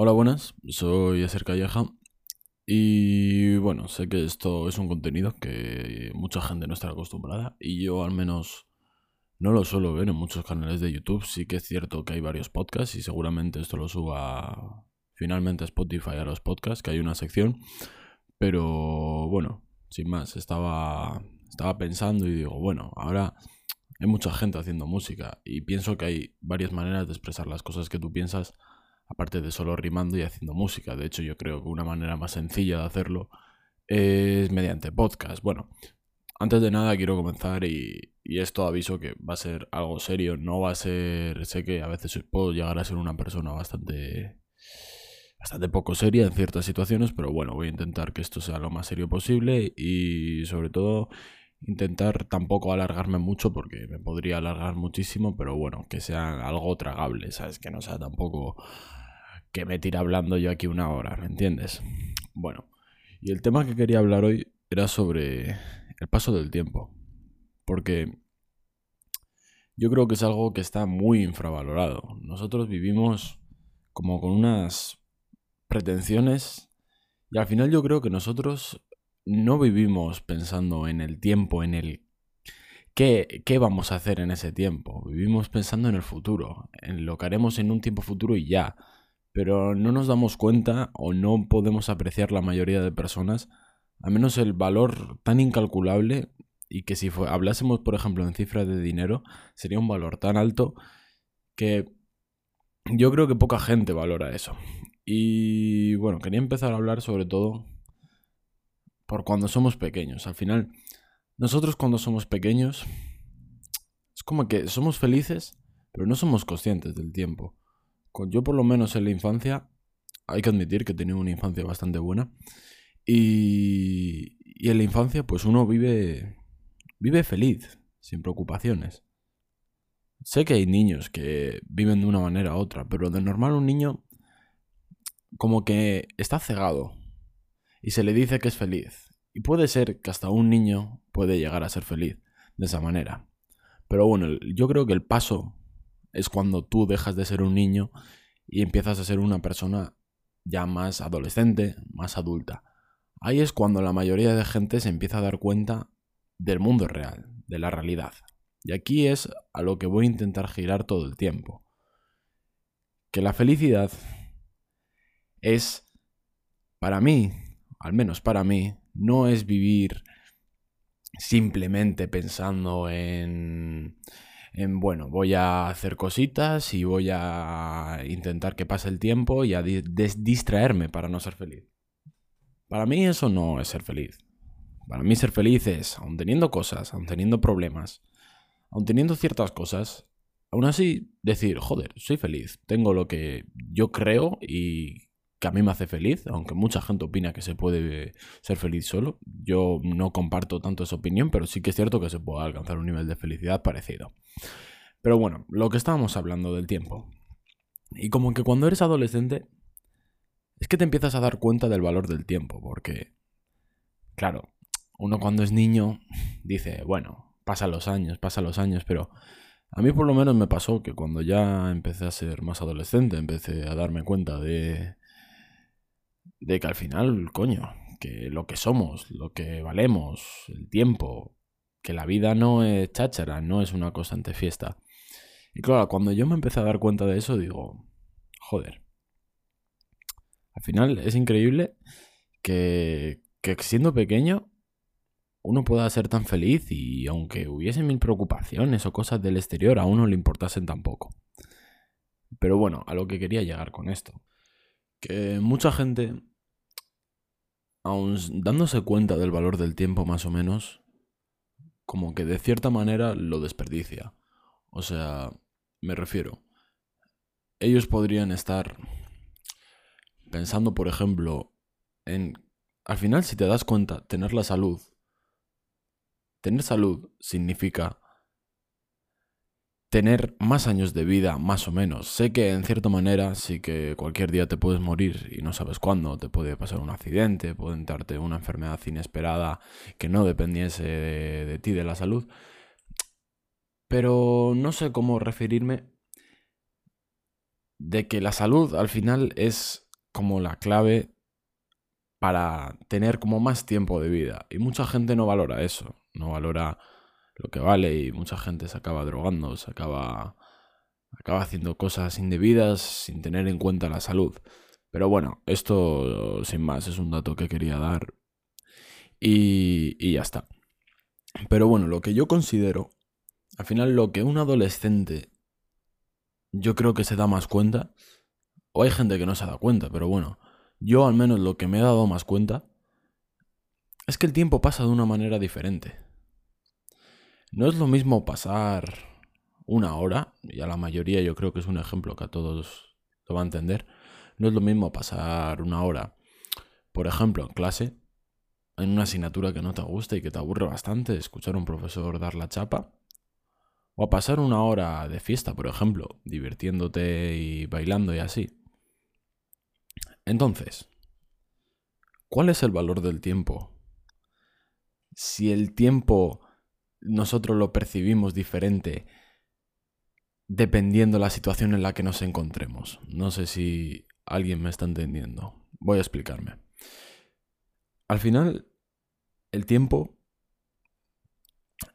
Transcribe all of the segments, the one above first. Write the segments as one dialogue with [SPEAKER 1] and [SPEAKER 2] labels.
[SPEAKER 1] Hola, buenas, soy Eser Calleja y bueno, sé que esto es un contenido que mucha gente no está acostumbrada y yo al menos no lo suelo ver en muchos canales de YouTube. Sí que es cierto que hay varios podcasts y seguramente esto lo suba finalmente a Spotify a los podcasts, que hay una sección, pero bueno, sin más, estaba, estaba pensando y digo, bueno, ahora hay mucha gente haciendo música y pienso que hay varias maneras de expresar las cosas que tú piensas, aparte de solo rimando y haciendo música. De hecho, yo creo que una manera más sencilla de hacerlo es mediante podcast. Bueno, antes de nada quiero comenzar y, y esto aviso que va a ser algo serio, no va a ser, sé que a veces puedo llegar a ser una persona bastante bastante poco seria en ciertas situaciones, pero bueno, voy a intentar que esto sea lo más serio posible y sobre todo intentar tampoco alargarme mucho porque me podría alargar muchísimo, pero bueno, que sea algo tragable, ¿sabes? Que no sea tampoco que me tire hablando yo aquí una hora, ¿me entiendes? Bueno, y el tema que quería hablar hoy era sobre el paso del tiempo, porque yo creo que es algo que está muy infravalorado. Nosotros vivimos como con unas pretensiones y al final yo creo que nosotros no vivimos pensando en el tiempo, en el qué, qué vamos a hacer en ese tiempo. Vivimos pensando en el futuro, en lo que haremos en un tiempo futuro y ya. Pero no nos damos cuenta o no podemos apreciar la mayoría de personas, al menos el valor tan incalculable y que si hablásemos, por ejemplo, en cifras de dinero, sería un valor tan alto que yo creo que poca gente valora eso. Y bueno, quería empezar a hablar sobre todo por cuando somos pequeños. Al final, nosotros cuando somos pequeños, es como que somos felices, pero no somos conscientes del tiempo. Yo por lo menos en la infancia, hay que admitir que he tenido una infancia bastante buena. Y, en la infancia, pues uno vive, vive feliz, sin preocupaciones. Sé que hay niños que viven de una manera u otra, pero de normal un niño como que está cegado y se le dice que es feliz. Y puede ser que hasta un niño puede llegar a ser feliz de esa manera. Pero bueno, yo creo que el paso es cuando tú dejas de ser un niño y empiezas a ser una persona ya más adolescente, más adulta. Ahí es cuando la mayoría de gente se empieza a dar cuenta del mundo real, de la realidad. Y aquí es a lo que voy a intentar girar todo el tiempo. Que la felicidad es, para mí, al menos para mí, no es vivir simplemente pensando en, en, bueno, voy a hacer cositas y voy a intentar que pase el tiempo y a distraerme para no ser feliz. Para mí eso no es ser feliz. Para mí ser feliz es, aun teniendo cosas, aun teniendo problemas, aun teniendo ciertas cosas, aún así decir, joder, soy feliz, tengo lo que yo creo y que a mí me hace feliz, aunque mucha gente opina que se puede ser feliz solo. Yo no comparto tanto esa opinión, pero sí que es cierto que se puede alcanzar un nivel de felicidad parecido. Pero bueno, lo que estábamos hablando del tiempo. Y como que cuando eres adolescente, es que te empiezas a dar cuenta del valor del tiempo, porque, claro, uno cuando es niño dice, bueno, pasan los años, pasan los años, pero a mí por lo menos me pasó que cuando ya empecé a ser más adolescente, empecé a darme cuenta de de que al final, coño, que lo que somos, lo que valemos, el tiempo, que la vida no es cháchara, no es una constante fiesta. Y claro, cuando yo me empecé a dar cuenta de eso, digo, joder. Al final es increíble que, que siendo pequeño uno pueda ser tan feliz y aunque hubiese mil preocupaciones o cosas del exterior, a uno le importasen tampoco. Pero bueno, a lo que quería llegar con esto. Que mucha gente aun dándose cuenta del valor del tiempo más o menos, como que de cierta manera lo desperdicia. O sea, me refiero, ellos podrían estar pensando, por ejemplo, en, al final si te das cuenta, tener la salud. Tener salud significa tener más años de vida, más o menos. Sé que en cierta manera sí que cualquier día te puedes morir y no sabes cuándo, te puede pasar un accidente, puede entrarte una enfermedad inesperada que no dependiese de, ti, de la salud. Pero no sé cómo referirme de que la salud al final es como la clave para tener como más tiempo de vida. Y mucha gente no valora eso, no valora lo que vale y mucha gente se acaba drogando, se acaba, acaba haciendo cosas indebidas sin tener en cuenta la salud. Pero bueno, esto sin más es un dato que quería dar y, y ya está. Pero bueno, lo que yo considero, al final lo que un adolescente yo creo que se da más cuenta, o hay gente que no se da cuenta, pero bueno, yo al menos lo que me he dado más cuenta es que el tiempo pasa de una manera diferente. No es lo mismo pasar una hora, y a la mayoría yo creo que es un ejemplo que a todos lo va a entender, no es lo mismo pasar una hora, por ejemplo, en clase, en una asignatura que no te gusta y que te aburre bastante, escuchar a un profesor dar la chapa, o a pasar una hora de fiesta, por ejemplo, divirtiéndote y bailando y así. Entonces, ¿cuál es el valor del tiempo? Si el tiempo nosotros lo percibimos diferente dependiendo la situación en la que nos encontremos. No sé si alguien me está entendiendo. Voy a explicarme. Al final, el tiempo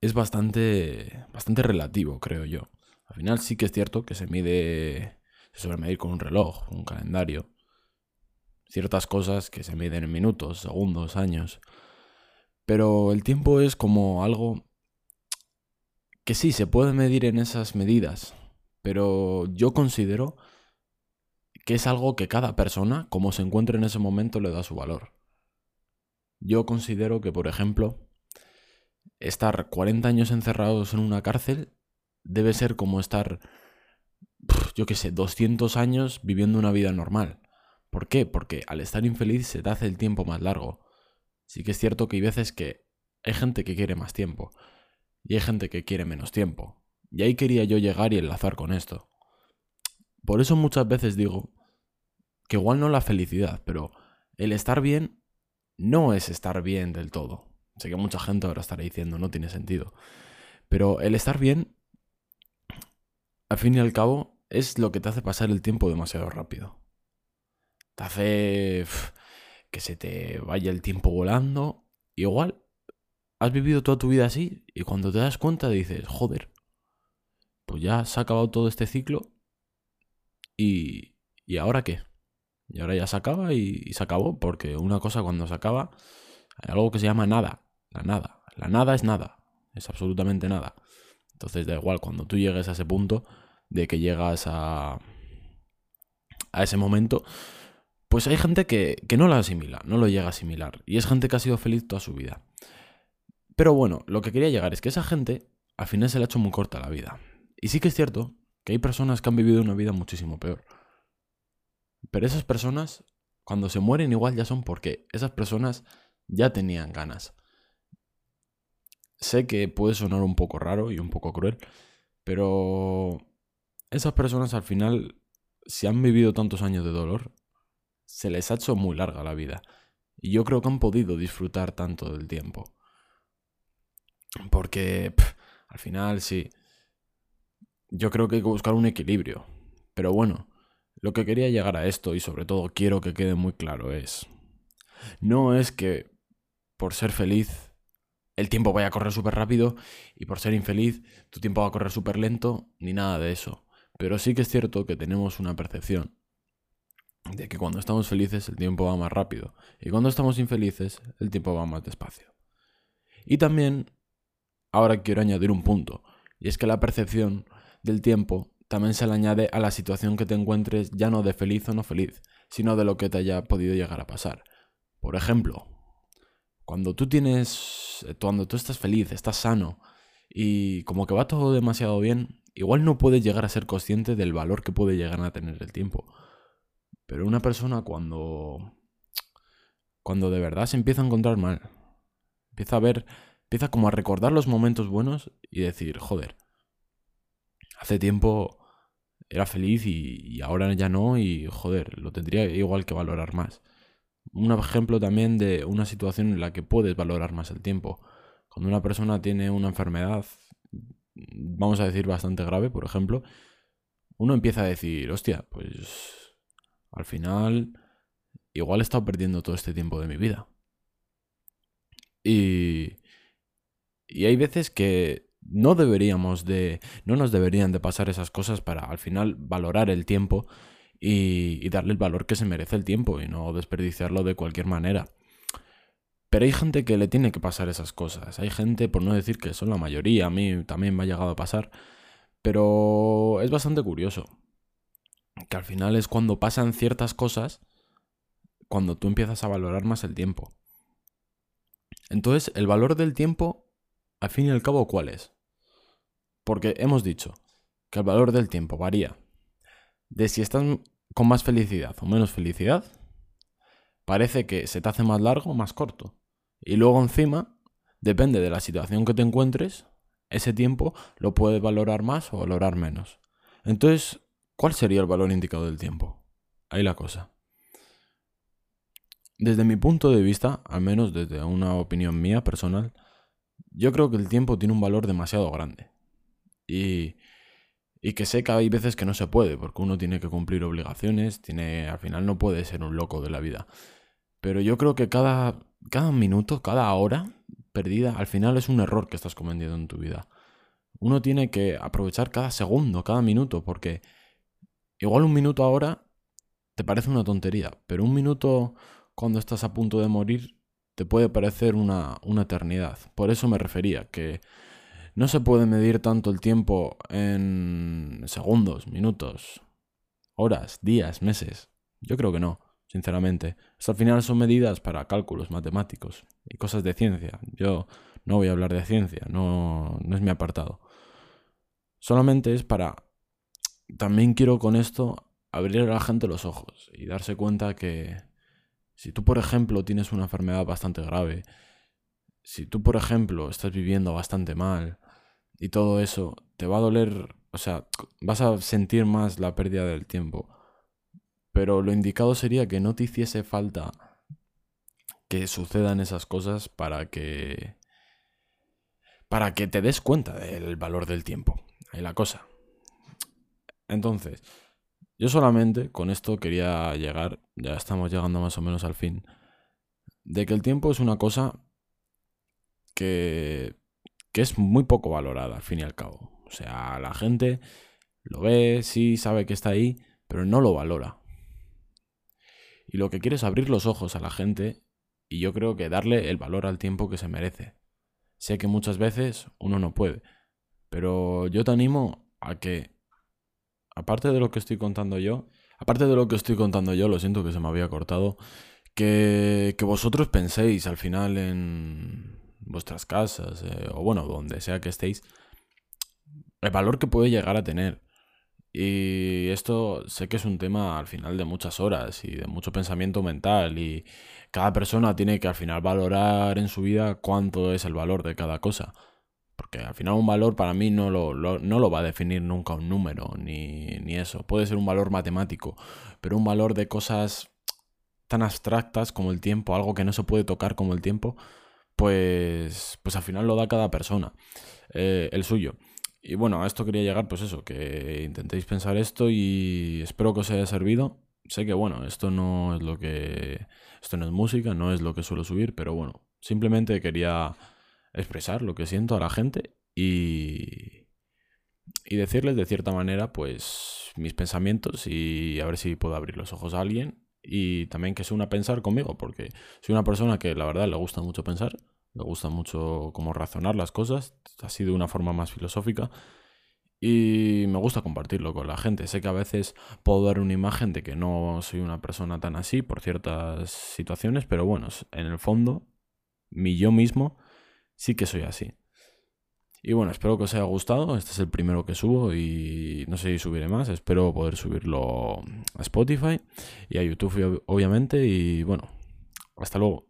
[SPEAKER 1] es bastante, bastante relativo, creo yo. Al final sí que es cierto que se mide, se suele medir con un reloj, un calendario, ciertas cosas que se miden en minutos, segundos, años. Pero el tiempo es como algo que sí, se puede medir en esas medidas, pero yo considero que es algo que cada persona, como se encuentra en ese momento, le da su valor. Yo considero que, por ejemplo, estar 40 años encerrados en una cárcel debe ser como estar, yo qué sé, 200 años viviendo una vida normal. ¿Por qué? Porque al estar infeliz se te hace el tiempo más largo. Sí que es cierto que hay veces que hay gente que quiere más tiempo y hay gente que quiere menos tiempo. Y ahí quería yo llegar y enlazar con esto. Por eso muchas veces digo que igual no la felicidad, pero el estar bien no es estar bien del todo. Sé que mucha gente ahora estará diciendo no tiene sentido. Pero el estar bien, al fin y al cabo, es lo que te hace pasar el tiempo demasiado rápido te hace que se te vaya el tiempo volando. Igual, has vivido toda tu vida así y cuando te das cuenta dices, joder, pues ya se ha acabado todo este ciclo y, ¿y ahora qué? Y ahora ya se acaba y, se acabó, porque una cosa cuando se acaba, hay algo que se llama nada, la nada. La nada es nada, es absolutamente nada. Entonces da igual, cuando tú llegues a ese punto de que llegas a, a ese momento, pues hay gente que, no lo asimila, no lo llega a asimilar. Y es gente que ha sido feliz toda su vida. Pero bueno, lo que quería llegar es que esa gente al final se le ha hecho muy corta la vida. Y sí que es cierto que hay personas que han vivido una vida muchísimo peor. Pero esas personas, cuando se mueren igual ya son porque esas personas ya tenían ganas. Sé que puede sonar un poco raro y un poco cruel, pero esas personas al final, si han vivido tantos años de dolor, se les ha hecho muy larga la vida. Y yo creo que han podido disfrutar tanto del tiempo. Porque al final sí. Yo creo que hay que buscar un equilibrio. Pero bueno, lo que quería llegar a esto y sobre todo quiero que quede muy claro es... No es que por ser feliz el tiempo vaya a correr súper rápido y por ser infeliz tu tiempo va a correr súper lento, ni nada de eso. Pero sí que es cierto que tenemos una percepción de que cuando estamos felices el tiempo va más rápido y cuando estamos infelices el tiempo va más despacio. Y también, ahora quiero añadir un punto, y es que la percepción del tiempo también se le añade a la situación que te encuentres ya no de feliz o no feliz, sino de lo que te haya podido llegar a pasar. Por ejemplo, cuando tú tienes, cuando tú estás feliz, estás sano y como que va todo demasiado bien, igual no puedes llegar a ser consciente del valor que puede llegar a tener el tiempo. Pero una persona cuando. Cuando de verdad se empieza a encontrar mal. Empieza a ver. Empieza como a recordar los momentos buenos y decir, joder. Hace tiempo era feliz y, ahora ya no y joder, lo tendría igual que valorar más. Un ejemplo también de una situación en la que puedes valorar más el tiempo. Cuando una persona tiene una enfermedad, vamos a decir bastante grave, por ejemplo, uno empieza a decir, hostia, pues al final igual he estado perdiendo todo este tiempo de mi vida. Y, y hay veces que no deberíamos de, no nos deberían de pasar esas cosas para al final valorar el tiempo y, y darle el valor que se merece el tiempo y no desperdiciarlo de cualquier manera. Pero hay gente que le tiene que pasar esas cosas. Hay gente, por no decir que son la mayoría, a mí también me ha llegado a pasar. Pero es bastante curioso. Que al final es cuando pasan ciertas cosas, cuando tú empiezas a valorar más el tiempo. Entonces, el valor del tiempo, al fin y al cabo, ¿cuál es? Porque hemos dicho que el valor del tiempo varía de si estás con más felicidad o menos felicidad, parece que se te hace más largo o más corto. Y luego encima, depende de la situación que te encuentres, ese tiempo lo puedes valorar más o valorar menos. Entonces, ¿cuál sería el valor indicado del tiempo? Ahí la cosa. Desde mi punto de vista, al menos desde una opinión mía personal, yo creo que el tiempo tiene un valor demasiado grande. Y, y que sé que hay veces que no se puede, porque uno tiene que cumplir obligaciones, tiene, al final no puede ser un loco de la vida. Pero yo creo que cada, cada minuto, cada hora perdida, al final es un error que estás cometiendo en tu vida. Uno tiene que aprovechar cada segundo, cada minuto, porque igual un minuto ahora te parece una tontería, pero un minuto cuando estás a punto de morir te puede parecer una, una eternidad. Por eso me refería, que no se puede medir tanto el tiempo en segundos, minutos, horas, días, meses. Yo creo que no sinceramente. Hasta al final son medidas para cálculos matemáticos y cosas de ciencia. Yo no voy a hablar de ciencia, no, no es mi apartado. Solamente es para... También quiero con esto abrir a la gente los ojos y darse cuenta que si tú, por ejemplo, tienes una enfermedad bastante grave, si tú, por ejemplo, estás viviendo bastante mal y todo eso, te va a doler, o sea, vas a sentir más la pérdida del tiempo pero lo indicado sería que no te hiciese falta que sucedan esas cosas para que para que te des cuenta del valor del tiempo. Ahí la cosa. Entonces, yo solamente con esto quería llegar, ya estamos llegando más o menos al fin, de que el tiempo es una cosa que, que es muy poco valorada al fin y al cabo. O sea, la gente lo ve, sí, sabe que está ahí, pero no lo valora. Y lo que quiere es abrir los ojos a la gente y yo creo que darle el valor al tiempo que se merece. Sé que muchas veces uno no puede, pero yo te animo a que, aparte de lo que estoy contando yo, aparte de lo que estoy contando yo, lo siento que se me había cortado, que, que vosotros penséis al final en vuestras casas, eh, o bueno, donde sea que estéis, el valor que puede llegar a tener. Y esto sé que es un tema al final de muchas horas y de mucho pensamiento mental y cada persona tiene que al final valorar en su vida cuánto es el valor de cada cosa. Porque al final un valor para mí no lo, no lo va a definir nunca un número ni, ni eso. Puede ser un valor matemático, pero un valor de cosas tan abstractas como el tiempo, algo que no se puede tocar como el tiempo, pues, pues al final lo da cada persona, eh, el suyo. Y bueno, a esto quería llegar, pues eso, que intentéis pensar esto y espero que os haya servido. Sé que bueno, esto no es lo que... Esto no es música, no es lo que suelo subir, pero bueno, simplemente quería expresar lo que siento a la gente y... Y decirles de cierta manera, pues, mis pensamientos y a ver si puedo abrir los ojos a alguien y también que se una a pensar conmigo, porque soy una persona que la verdad le gusta mucho pensar me gusta mucho cómo razonar las cosas, así de una forma más filosófica. Y me gusta compartirlo con la gente. Sé que a veces puedo dar una imagen de que no soy una persona tan así por ciertas situaciones, pero bueno, en el fondo, mi yo mismo sí que soy así. Y bueno, espero que os haya gustado. Este es el primero que subo y no sé si subiré más. Espero poder subirlo a Spotify y a YouTube, obviamente. Y bueno, hasta luego.